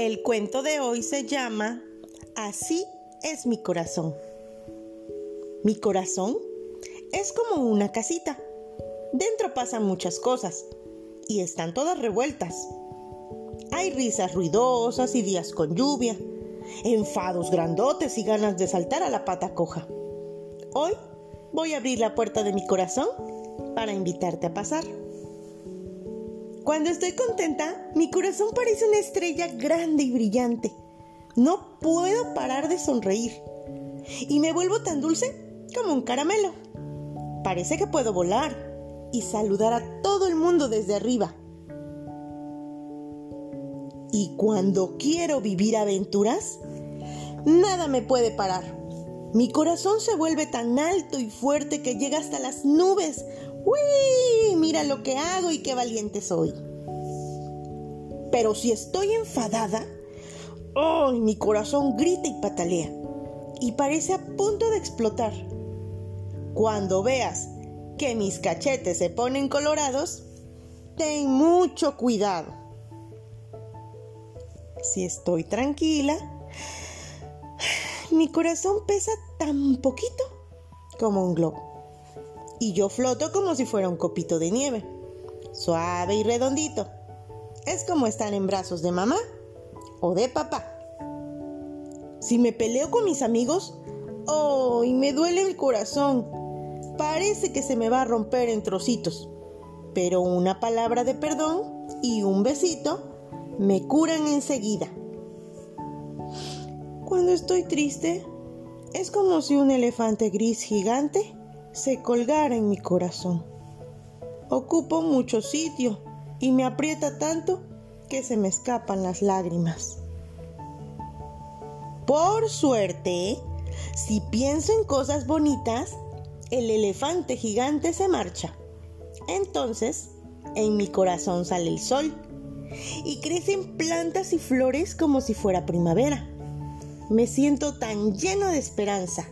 El cuento de hoy se llama Así es mi corazón. Mi corazón es como una casita. Dentro pasan muchas cosas y están todas revueltas. Hay risas ruidosas y días con lluvia, enfados grandotes y ganas de saltar a la pata coja. Hoy voy a abrir la puerta de mi corazón para invitarte a pasar. Cuando estoy contenta, mi corazón parece una estrella grande y brillante. No puedo parar de sonreír. Y me vuelvo tan dulce como un caramelo. Parece que puedo volar y saludar a todo el mundo desde arriba. Y cuando quiero vivir aventuras, nada me puede parar. Mi corazón se vuelve tan alto y fuerte que llega hasta las nubes. ¡Uy! Mira lo que hago y qué valiente soy. Pero si estoy enfadada, ¡ay! mi corazón grita y patalea y parece a punto de explotar. Cuando veas que mis cachetes se ponen colorados, ten mucho cuidado. Si estoy tranquila, mi corazón pesa tan poquito como un globo. Y yo floto como si fuera un copito de nieve, suave y redondito. Es como estar en brazos de mamá o de papá. Si me peleo con mis amigos, ¡oh! Y me duele el corazón. Parece que se me va a romper en trocitos. Pero una palabra de perdón y un besito me curan enseguida. Cuando estoy triste, es como si un elefante gris gigante se colgara en mi corazón. Ocupo mucho sitio y me aprieta tanto que se me escapan las lágrimas. Por suerte, si pienso en cosas bonitas, el elefante gigante se marcha. Entonces, en mi corazón sale el sol y crecen plantas y flores como si fuera primavera me siento tan lleno de esperanza.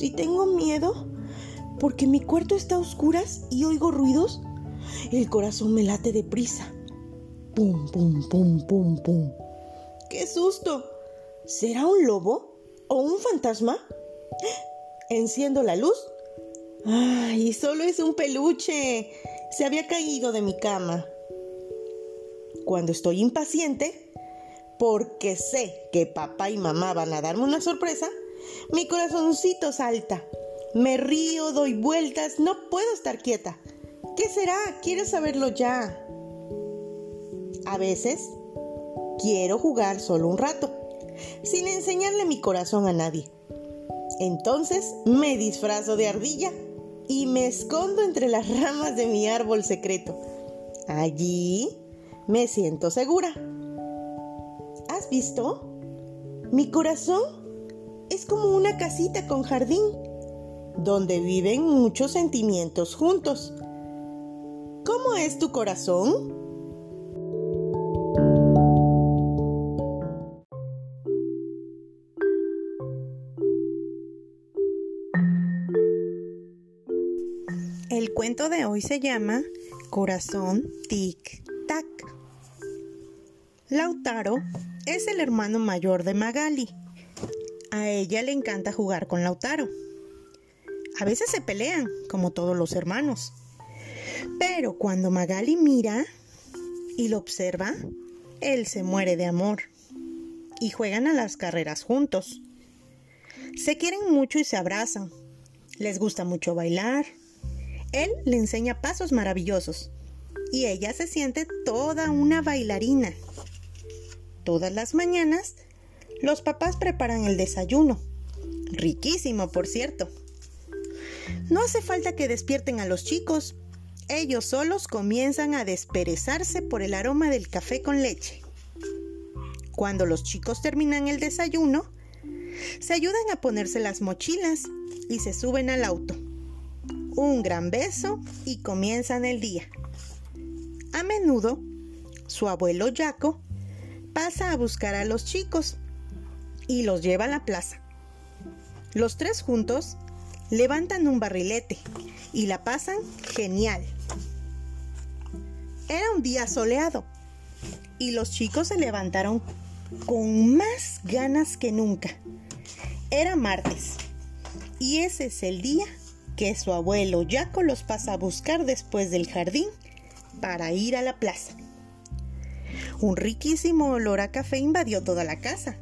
Si tengo miedo, porque mi cuarto está a oscuras y oigo ruidos, el corazón me late deprisa. Pum, pum, pum, pum, pum. ¡Qué susto! ¿Será un lobo o un fantasma? Enciendo la luz. ¡Ay! Solo es un peluche. Se había caído de mi cama. Cuando estoy impaciente, porque sé que papá y mamá van a darme una sorpresa, mi corazoncito salta. Me río, doy vueltas, no puedo estar quieta. ¿Qué será? Quiero saberlo ya. A veces quiero jugar solo un rato, sin enseñarle mi corazón a nadie. Entonces me disfrazo de ardilla y me escondo entre las ramas de mi árbol secreto. Allí me siento segura visto? Mi corazón es como una casita con jardín, donde viven muchos sentimientos juntos. ¿Cómo es tu corazón? El cuento de hoy se llama Corazón Tic Tac. Lautaro es el hermano mayor de Magali. A ella le encanta jugar con Lautaro. A veces se pelean, como todos los hermanos. Pero cuando Magali mira y lo observa, él se muere de amor. Y juegan a las carreras juntos. Se quieren mucho y se abrazan. Les gusta mucho bailar. Él le enseña pasos maravillosos. Y ella se siente toda una bailarina. Todas las mañanas, los papás preparan el desayuno. Riquísimo, por cierto. No hace falta que despierten a los chicos. Ellos solos comienzan a desperezarse por el aroma del café con leche. Cuando los chicos terminan el desayuno, se ayudan a ponerse las mochilas y se suben al auto. Un gran beso y comienzan el día. A menudo, su abuelo Jaco pasa a buscar a los chicos y los lleva a la plaza. Los tres juntos levantan un barrilete y la pasan genial. Era un día soleado y los chicos se levantaron con más ganas que nunca. Era martes y ese es el día que su abuelo Jaco los pasa a buscar después del jardín para ir a la plaza. Un riquísimo olor a café invadió toda la casa.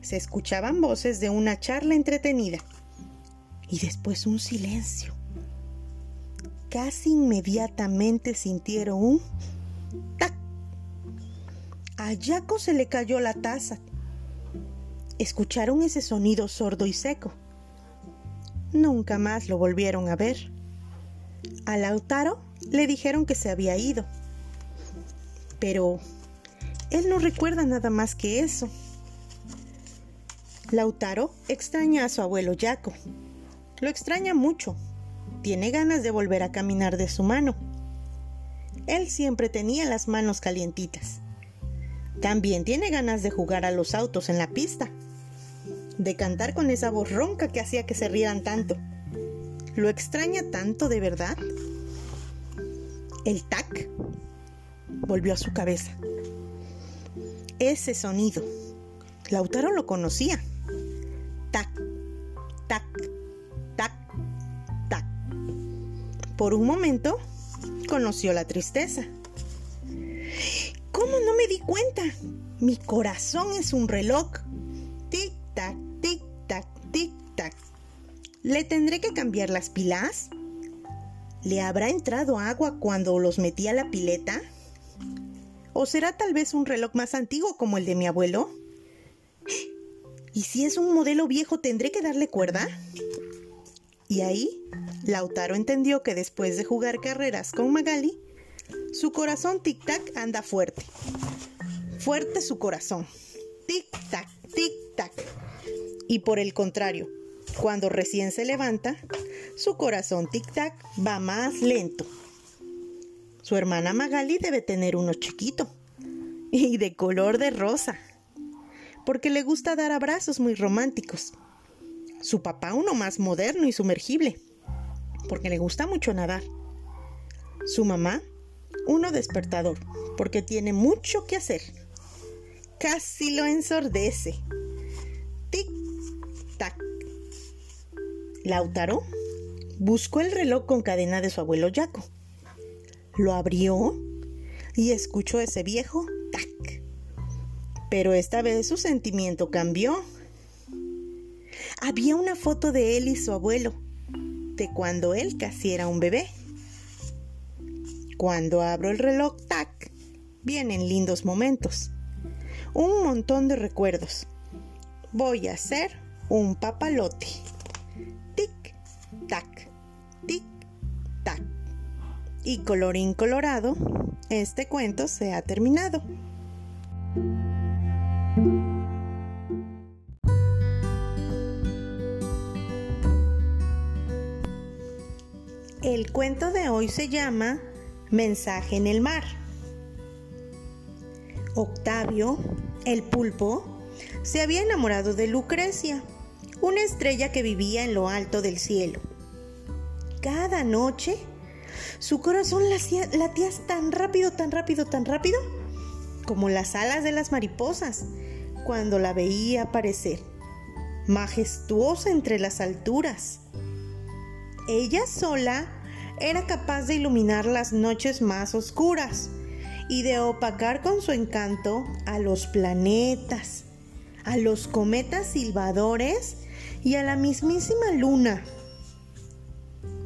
Se escuchaban voces de una charla entretenida y después un silencio. Casi inmediatamente sintieron un tac. A Jaco se le cayó la taza. Escucharon ese sonido sordo y seco. Nunca más lo volvieron a ver. A Lautaro le dijeron que se había ido. Pero él no recuerda nada más que eso. Lautaro extraña a su abuelo Jaco. Lo extraña mucho. Tiene ganas de volver a caminar de su mano. Él siempre tenía las manos calientitas. También tiene ganas de jugar a los autos en la pista. De cantar con esa voz ronca que hacía que se rieran tanto. ¿Lo extraña tanto de verdad? El tac volvió a su cabeza. Ese sonido. Lautaro lo conocía. Tac, tac, Por un momento conoció la tristeza. ¿Cómo no me di cuenta? Mi corazón es un reloj. Tic-tac, tic-tac, tic-tac. ¿Le tendré que cambiar las pilas? ¿Le habrá entrado agua cuando los metí a la pileta? ¿O será tal vez un reloj más antiguo como el de mi abuelo? ¿Y si es un modelo viejo tendré que darle cuerda? Y ahí, Lautaro entendió que después de jugar carreras con Magali, su corazón tic-tac anda fuerte. Fuerte su corazón. Tic-tac, tic-tac. Y por el contrario, cuando recién se levanta, su corazón tic-tac va más lento. Su hermana Magali debe tener uno chiquito y de color de rosa, porque le gusta dar abrazos muy románticos. Su papá uno más moderno y sumergible, porque le gusta mucho nadar. Su mamá uno despertador, porque tiene mucho que hacer. Casi lo ensordece. Tic, tac. Lautaro buscó el reloj con cadena de su abuelo Yaco. Lo abrió y escuchó ese viejo tac. Pero esta vez su sentimiento cambió había una foto de él y su abuelo, de cuando él casi era un bebé. Cuando abro el reloj tac, vienen lindos momentos. Un montón de recuerdos. Voy a hacer un papalote. Tic, tac, tic, tac. Y colorín colorado, este cuento se ha terminado. El cuento de hoy se llama Mensaje en el mar. Octavio, el pulpo, se había enamorado de Lucrecia, una estrella que vivía en lo alto del cielo. Cada noche su corazón latía tan rápido, tan rápido, tan rápido como las alas de las mariposas cuando la veía aparecer, majestuosa entre las alturas ella sola era capaz de iluminar las noches más oscuras y de opacar con su encanto a los planetas, a los cometas silbadores y a la mismísima luna.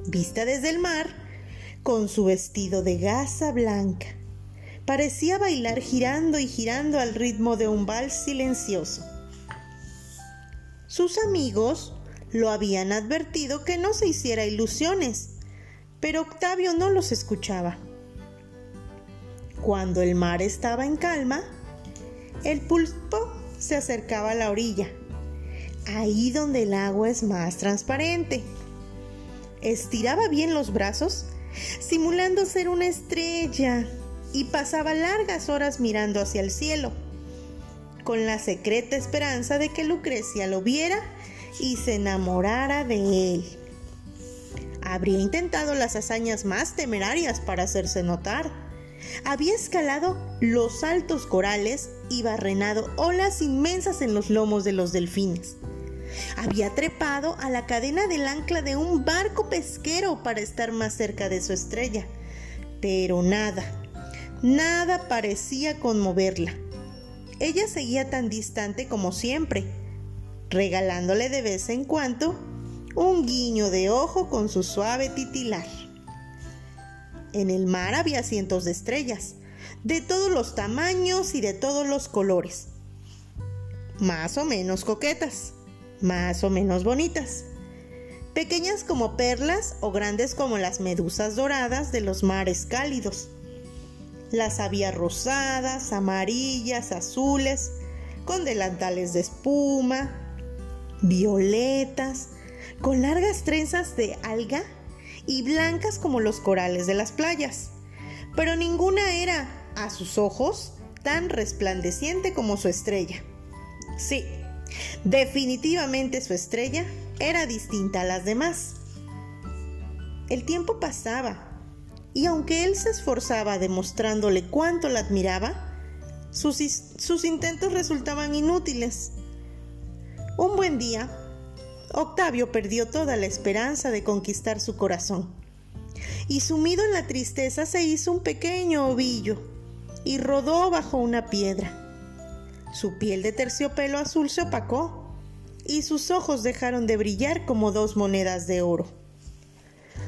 Vista desde el mar, con su vestido de gasa blanca, parecía bailar girando y girando al ritmo de un vals silencioso. Sus amigos lo habían advertido que no se hiciera ilusiones, pero Octavio no los escuchaba. Cuando el mar estaba en calma, el pulpo se acercaba a la orilla, ahí donde el agua es más transparente. Estiraba bien los brazos, simulando ser una estrella, y pasaba largas horas mirando hacia el cielo, con la secreta esperanza de que Lucrecia lo viera y se enamorara de él. Habría intentado las hazañas más temerarias para hacerse notar. había escalado los altos corales y barrenado olas inmensas en los lomos de los delfines. Había trepado a la cadena del ancla de un barco pesquero para estar más cerca de su estrella. Pero nada, nada parecía conmoverla. Ella seguía tan distante como siempre, regalándole de vez en cuando un guiño de ojo con su suave titilar. En el mar había cientos de estrellas, de todos los tamaños y de todos los colores. Más o menos coquetas, más o menos bonitas. Pequeñas como perlas o grandes como las medusas doradas de los mares cálidos. Las había rosadas, amarillas, azules, con delantales de espuma, violetas, con largas trenzas de alga y blancas como los corales de las playas. Pero ninguna era, a sus ojos, tan resplandeciente como su estrella. Sí, definitivamente su estrella era distinta a las demás. El tiempo pasaba, y aunque él se esforzaba demostrándole cuánto la admiraba, sus, sus intentos resultaban inútiles. Un buen día, Octavio perdió toda la esperanza de conquistar su corazón. Y sumido en la tristeza se hizo un pequeño ovillo y rodó bajo una piedra. Su piel de terciopelo azul se opacó y sus ojos dejaron de brillar como dos monedas de oro.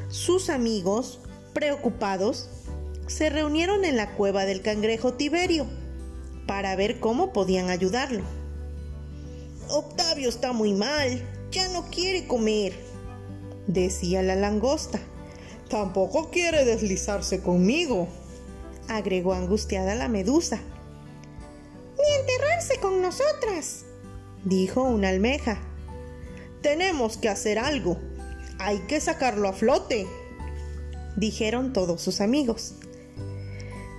Sus amigos, preocupados, se reunieron en la cueva del cangrejo Tiberio para ver cómo podían ayudarlo. Octavio está muy mal, ya no quiere comer, decía la langosta. Tampoco quiere deslizarse conmigo, agregó angustiada la medusa. Con nosotras, dijo una almeja. Tenemos que hacer algo. Hay que sacarlo a flote, dijeron todos sus amigos.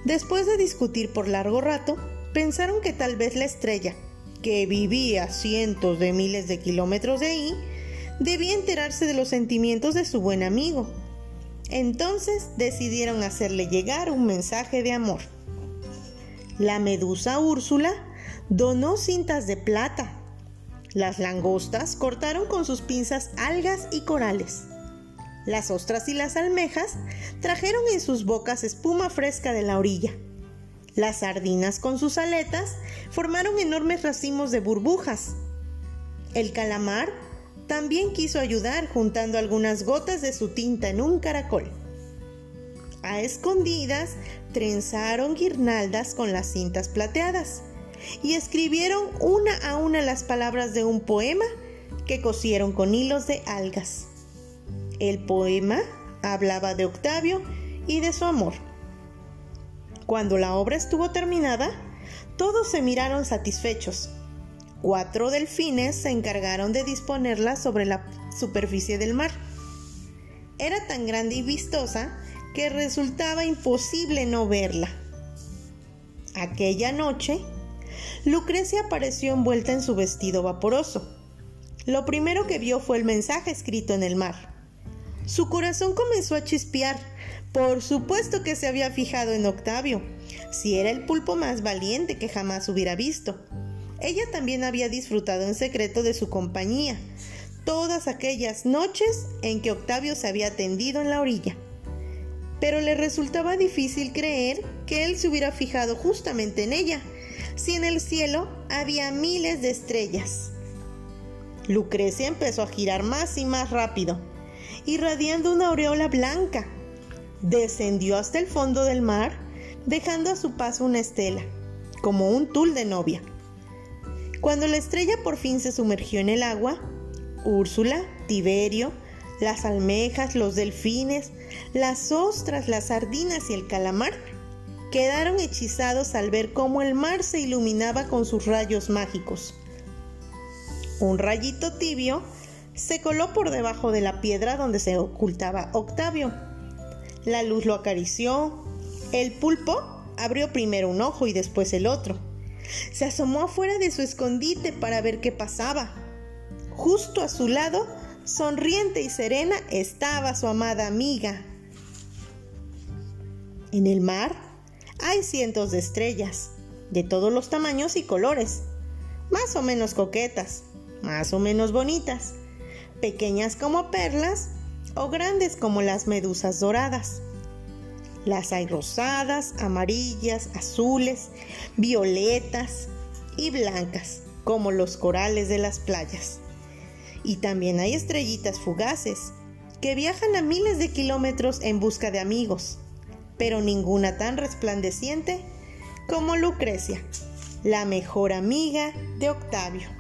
Después de discutir por largo rato, pensaron que tal vez la estrella, que vivía cientos de miles de kilómetros de ahí, debía enterarse de los sentimientos de su buen amigo. Entonces decidieron hacerle llegar un mensaje de amor. La medusa Úrsula donó cintas de plata. Las langostas cortaron con sus pinzas algas y corales. Las ostras y las almejas trajeron en sus bocas espuma fresca de la orilla. Las sardinas con sus aletas formaron enormes racimos de burbujas. El calamar también quiso ayudar juntando algunas gotas de su tinta en un caracol. A escondidas trenzaron guirnaldas con las cintas plateadas y escribieron una a una las palabras de un poema que cosieron con hilos de algas. El poema hablaba de Octavio y de su amor. Cuando la obra estuvo terminada, todos se miraron satisfechos. Cuatro delfines se encargaron de disponerla sobre la superficie del mar. Era tan grande y vistosa que resultaba imposible no verla. Aquella noche, Lucrecia apareció envuelta en su vestido vaporoso. Lo primero que vio fue el mensaje escrito en el mar. Su corazón comenzó a chispear por supuesto que se había fijado en Octavio, si era el pulpo más valiente que jamás hubiera visto. Ella también había disfrutado en secreto de su compañía, todas aquellas noches en que Octavio se había tendido en la orilla. Pero le resultaba difícil creer que él se hubiera fijado justamente en ella, si en el cielo había miles de estrellas. Lucrecia empezó a girar más y más rápido, irradiando una aureola blanca descendió hasta el fondo del mar, dejando a su paso una estela, como un tul de novia. Cuando la estrella por fin se sumergió en el agua, Úrsula, Tiberio, las almejas, los delfines, las ostras, las sardinas y el calamar quedaron hechizados al ver cómo el mar se iluminaba con sus rayos mágicos. Un rayito tibio se coló por debajo de la piedra donde se ocultaba Octavio la luz lo acarició. El pulpo abrió primero un ojo y después el otro. Se asomó afuera de su escondite para ver qué pasaba. Justo a su lado, sonriente y serena, estaba su amada amiga. En el mar hay cientos de estrellas, de todos los tamaños y colores, más o menos coquetas, más o menos bonitas, pequeñas como perlas o grandes como las medusas doradas. Las hay rosadas, amarillas, azules, violetas y blancas, como los corales de las playas. Y también hay estrellitas fugaces, que viajan a miles de kilómetros en busca de amigos, pero ninguna tan resplandeciente como Lucrecia, la mejor amiga de Octavio.